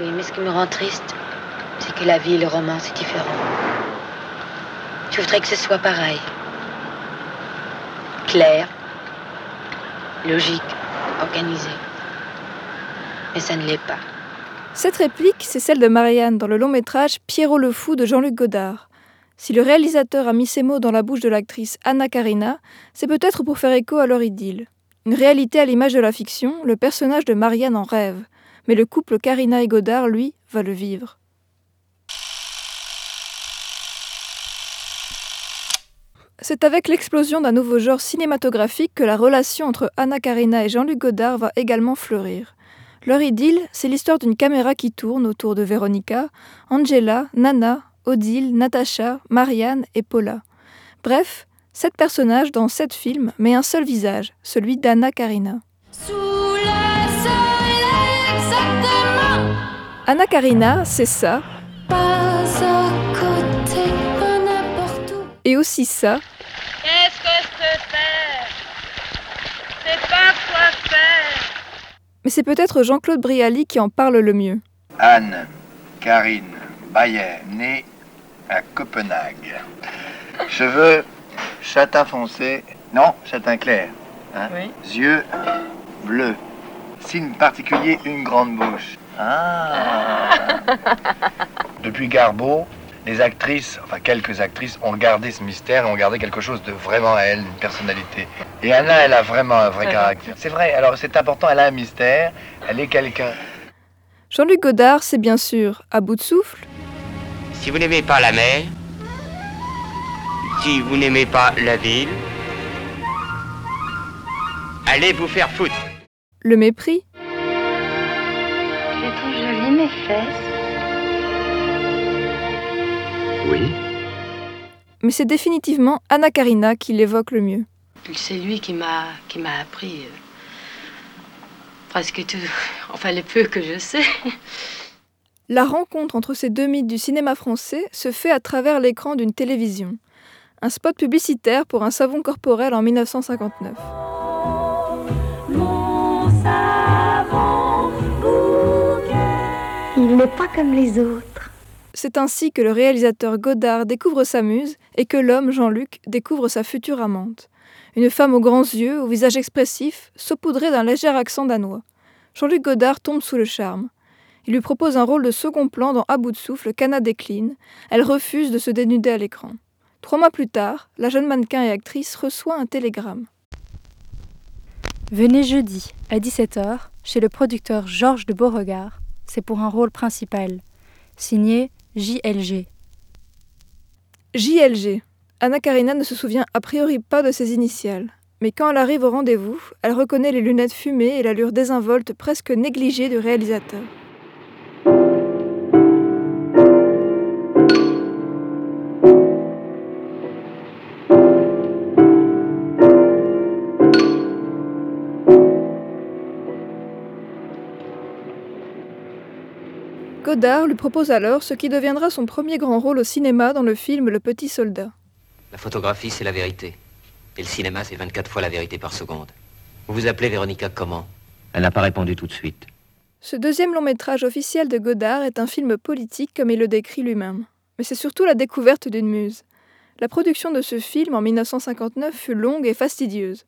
Oui, mais ce qui me rend triste, c'est que la vie et le roman, c'est différent. Je voudrais que ce soit pareil. Clair, logique, organisé. Mais ça ne l'est pas. Cette réplique, c'est celle de Marianne dans le long métrage Pierrot le Fou de Jean-Luc Godard. Si le réalisateur a mis ces mots dans la bouche de l'actrice Anna Karina, c'est peut-être pour faire écho à leur idylle. Une réalité à l'image de la fiction, le personnage de Marianne en rêve, mais le couple Karina et Godard, lui, va le vivre. C'est avec l'explosion d'un nouveau genre cinématographique que la relation entre Anna Karina et Jean-Luc Godard va également fleurir. Leur idylle, c'est l'histoire d'une caméra qui tourne autour de Véronica, Angela, Nana, Odile, Natacha, Marianne et Paula. Bref, sept personnages dans sept films, mais un seul visage, celui d'Anna Karina. Anna Karina, c'est ça. Et aussi ça. Qu'est-ce que je fais C'est pas quoi faire. Mais c'est peut-être Jean-Claude Brialy qui en parle le mieux. Anne, Karine, Bayer, née à Copenhague. Cheveux châtain foncé, non, châtain clair. Hein? Yeux bleus. Signe particulier, une grande bouche. Ah. Depuis Garbeau, les actrices, enfin quelques actrices, ont gardé ce mystère et ont gardé quelque chose de vraiment à elle, une personnalité. Et Anna, elle a vraiment un vrai caractère. C'est vrai, alors c'est important, elle a un mystère, elle est quelqu'un. Jean-Luc Godard, c'est bien sûr à bout de souffle. Si vous n'aimez pas la mer, si vous n'aimez pas la ville, allez vous faire foutre. Le mépris. Fesses. Oui. Mais c'est définitivement Anna Karina qui l'évoque le mieux. C'est lui qui m'a qui m'a appris euh, presque tout, enfin le peu que je sais. La rencontre entre ces deux mythes du cinéma français se fait à travers l'écran d'une télévision. Un spot publicitaire pour un savon corporel en 1959. N'est pas comme les autres. C'est ainsi que le réalisateur Godard découvre sa muse et que l'homme, Jean-Luc, découvre sa future amante. Une femme aux grands yeux, au visage expressif, saupoudrée d'un léger accent danois. Jean-Luc Godard tombe sous le charme. Il lui propose un rôle de second plan dans À bout de souffle, Cana décline. Elle refuse de se dénuder à l'écran. Trois mois plus tard, la jeune mannequin et actrice reçoit un télégramme. Venez jeudi, à 17h, chez le producteur Georges de Beauregard. C'est pour un rôle principal. Signé JLG. JLG. Anna Karina ne se souvient a priori pas de ses initiales. Mais quand elle arrive au rendez-vous, elle reconnaît les lunettes fumées et l'allure désinvolte presque négligée du réalisateur. Godard lui propose alors ce qui deviendra son premier grand rôle au cinéma dans le film Le Petit Soldat. La photographie, c'est la vérité. Et le cinéma, c'est 24 fois la vérité par seconde. Vous vous appelez Véronica comment? Elle n'a pas répondu tout de suite. Ce deuxième long métrage officiel de Godard est un film politique comme il le décrit lui-même. Mais c'est surtout la découverte d'une muse. La production de ce film en 1959 fut longue et fastidieuse.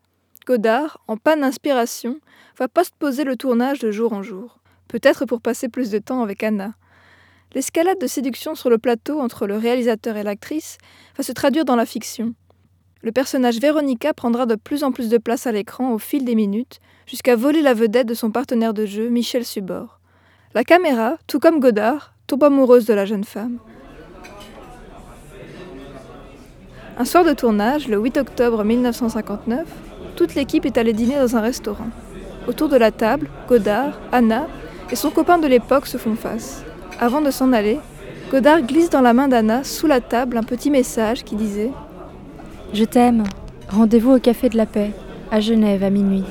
Godard, en panne d'inspiration, va postposer le tournage de jour en jour peut-être pour passer plus de temps avec Anna. L'escalade de séduction sur le plateau entre le réalisateur et l'actrice va se traduire dans la fiction. Le personnage Véronica prendra de plus en plus de place à l'écran au fil des minutes, jusqu'à voler la vedette de son partenaire de jeu, Michel Subor. La caméra, tout comme Godard, tombe amoureuse de la jeune femme. Un soir de tournage, le 8 octobre 1959, toute l'équipe est allée dîner dans un restaurant. Autour de la table, Godard, Anna et son copain de l'époque se font face. Avant de s'en aller, Godard glisse dans la main d'Anna, sous la table, un petit message qui disait Je t'aime. Rendez-vous au Café de la Paix, à Genève, à minuit.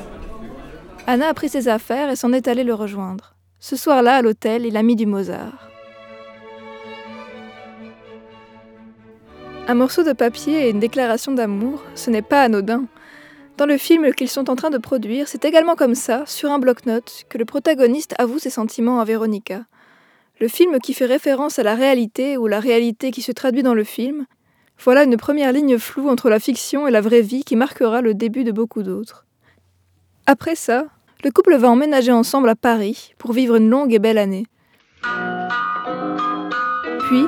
Anna a pris ses affaires et s'en est allée le rejoindre. Ce soir-là, à l'hôtel, il a mis du Mozart. Un morceau de papier et une déclaration d'amour, ce n'est pas anodin. Dans le film qu'ils sont en train de produire, c'est également comme ça, sur un bloc-notes, que le protagoniste avoue ses sentiments à Véronica. le film qui fait référence à la réalité ou la réalité qui se traduit dans le film, voilà une première ligne floue entre la fiction et la vraie vie qui marquera le début de beaucoup d'autres. Après ça, le couple va emménager ensemble à Paris pour vivre une longue et belle année. Puis,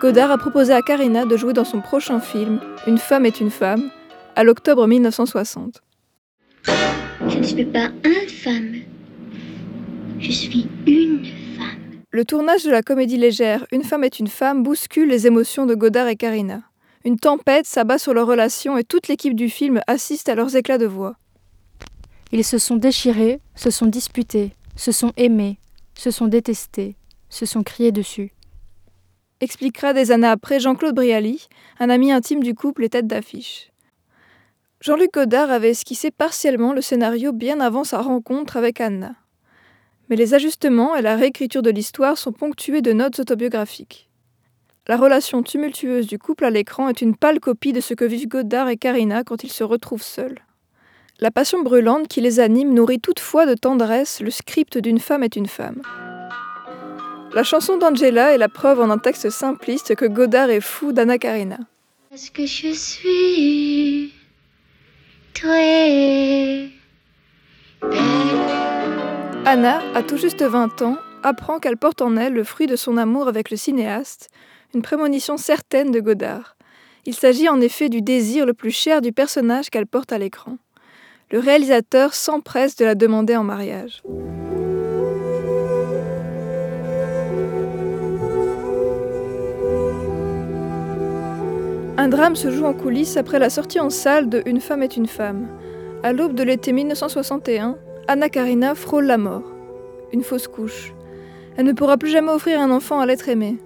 Godard a proposé à Karina de jouer dans son prochain film, Une femme est une femme, à l'octobre 1960. Je ne suis pas une femme. Je suis une femme. Le tournage de la comédie légère Une femme est une femme bouscule les émotions de Godard et Karina. Une tempête s'abat sur leur relation et toute l'équipe du film assiste à leurs éclats de voix. Ils se sont déchirés, se sont disputés, se sont aimés, se sont détestés, se sont criés dessus. Expliquera des années après Jean-Claude Brialy, un ami intime du couple et tête d'affiche. Jean-Luc Godard avait esquissé partiellement le scénario bien avant sa rencontre avec Anna. Mais les ajustements et la réécriture de l'histoire sont ponctués de notes autobiographiques. La relation tumultueuse du couple à l'écran est une pâle copie de ce que vivent Godard et Karina quand ils se retrouvent seuls. La passion brûlante qui les anime nourrit toutefois de tendresse le script d'une femme est une femme. La chanson d'Angela est la preuve en un texte simpliste que Godard est fou d'Anna Karina. Que je suis Anna, à tout juste 20 ans, apprend qu'elle porte en elle le fruit de son amour avec le cinéaste, une prémonition certaine de Godard. Il s'agit en effet du désir le plus cher du personnage qu'elle porte à l'écran. Le réalisateur s'empresse de la demander en mariage. Un drame se joue en coulisses après la sortie en salle de Une femme est une femme. À l'aube de l'été 1961, Anna Karina frôle la mort. Une fausse couche. Elle ne pourra plus jamais offrir un enfant à l'être aimé.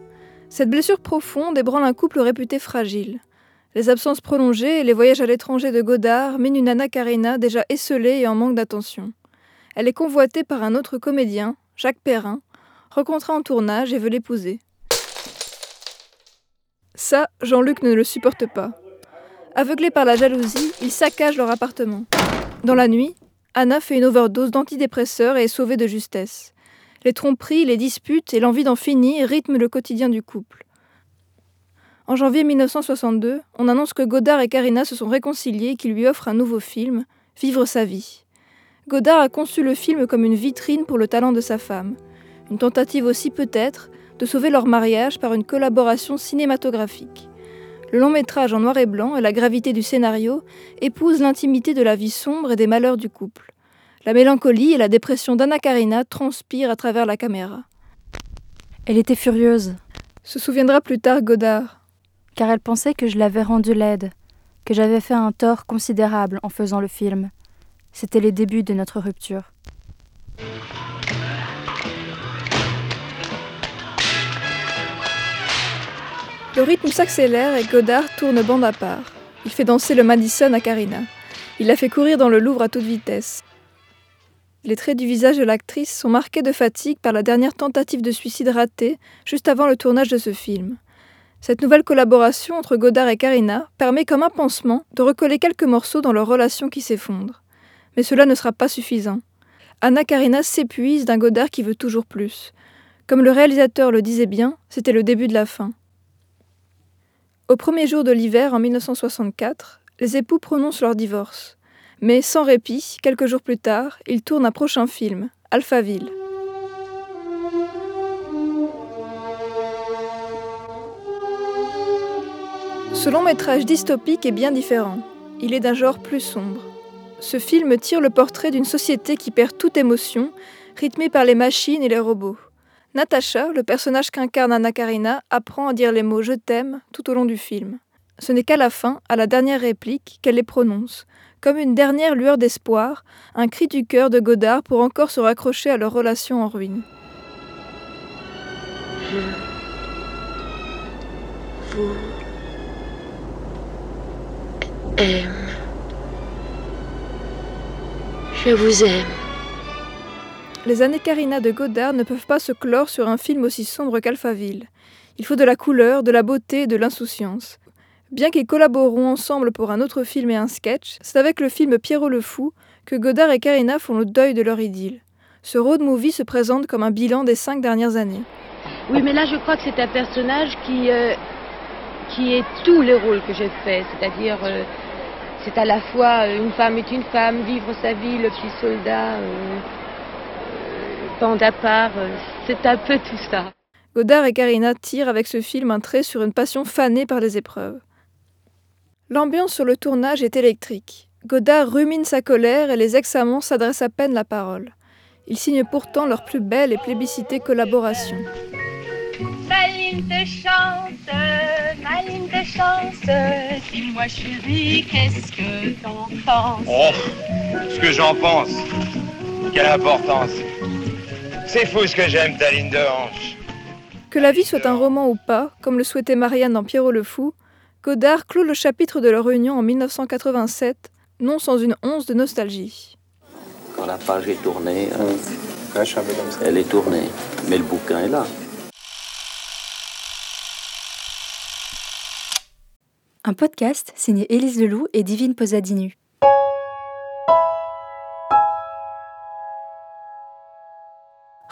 Cette blessure profonde ébranle un couple réputé fragile. Les absences prolongées et les voyages à l'étranger de Godard minent une Anna Karina déjà esselée et en manque d'attention. Elle est convoitée par un autre comédien, Jacques Perrin, rencontré en tournage et veut l'épouser. Ça, Jean-Luc ne le supporte pas. Aveuglé par la jalousie, il saccage leur appartement. Dans la nuit, Anna fait une overdose d'antidépresseurs et est sauvée de justesse. Les tromperies, les disputes et l'envie d'en finir rythment le quotidien du couple. En janvier 1962, on annonce que Godard et Karina se sont réconciliés et qu'il lui offre un nouveau film, Vivre sa vie. Godard a conçu le film comme une vitrine pour le talent de sa femme. Une tentative aussi peut-être de sauver leur mariage par une collaboration cinématographique. Le long métrage en noir et blanc et la gravité du scénario épousent l'intimité de la vie sombre et des malheurs du couple. La mélancolie et la dépression d'Anna Karina transpirent à travers la caméra. Elle était furieuse, Se souviendra plus tard Godard. car elle pensait que je l'avais rendue laide, que j'avais fait un tort considérable en faisant le film. C'était les débuts de notre rupture. Le rythme s'accélère et Godard tourne bande à part. Il fait danser le Madison à Karina. Il la fait courir dans le Louvre à toute vitesse. Les traits du visage de l'actrice sont marqués de fatigue par la dernière tentative de suicide ratée juste avant le tournage de ce film. Cette nouvelle collaboration entre Godard et Karina permet comme un pansement de recoller quelques morceaux dans leur relation qui s'effondre. Mais cela ne sera pas suffisant. Anna Karina s'épuise d'un Godard qui veut toujours plus. Comme le réalisateur le disait bien, c'était le début de la fin. Au premier jour de l'hiver en 1964, les époux prononcent leur divorce. Mais sans répit, quelques jours plus tard, ils tournent un prochain film, Alphaville. Ce long métrage dystopique est bien différent. Il est d'un genre plus sombre. Ce film tire le portrait d'une société qui perd toute émotion, rythmée par les machines et les robots. Natacha, le personnage qu'incarne Anna Karina, apprend à dire les mots je t'aime tout au long du film. Ce n'est qu'à la fin, à la dernière réplique, qu'elle les prononce, comme une dernière lueur d'espoir, un cri du cœur de Godard pour encore se raccrocher à leur relation en ruine. Vous aime. Je vous aime. Les années Karina de Godard ne peuvent pas se clore sur un film aussi sombre qu'Alphaville. Il faut de la couleur, de la beauté de l'insouciance. Bien qu'ils collaboreront ensemble pour un autre film et un sketch, c'est avec le film Pierrot le Fou que Godard et Karina font le deuil de leur idylle. Ce road movie se présente comme un bilan des cinq dernières années. Oui, mais là, je crois que c'est un personnage qui, euh, est tous les rôles que j'ai faits. C'est-à-dire, euh, c'est à la fois une femme est une femme, vivre sa vie, le petit soldat, euh, bande à part. c'est un peu tout ça. Godard et Karina tirent avec ce film un trait sur une passion fanée par les épreuves. L'ambiance sur le tournage est électrique. Godard rumine sa colère et les ex-amants s'adressent à peine la parole. Ils signent pourtant leur plus belle et plébiscitée collaboration. Maline de chance, maline de chance, dis-moi chérie, qu'est-ce que t'en penses? Oh, ce que j'en pense, quelle importance. C'est fou ce que j'aime ta ligne de hanche. Que la vie soit un roman ou pas, comme le souhaitait Marianne dans Pierrot le Fou, Godard clôt le chapitre de leur union en 1987, non sans une once de nostalgie. Quand la page est tournée, elle est tournée, mais le bouquin est là. Un podcast signé Élise Leloup et Divine Posadinu.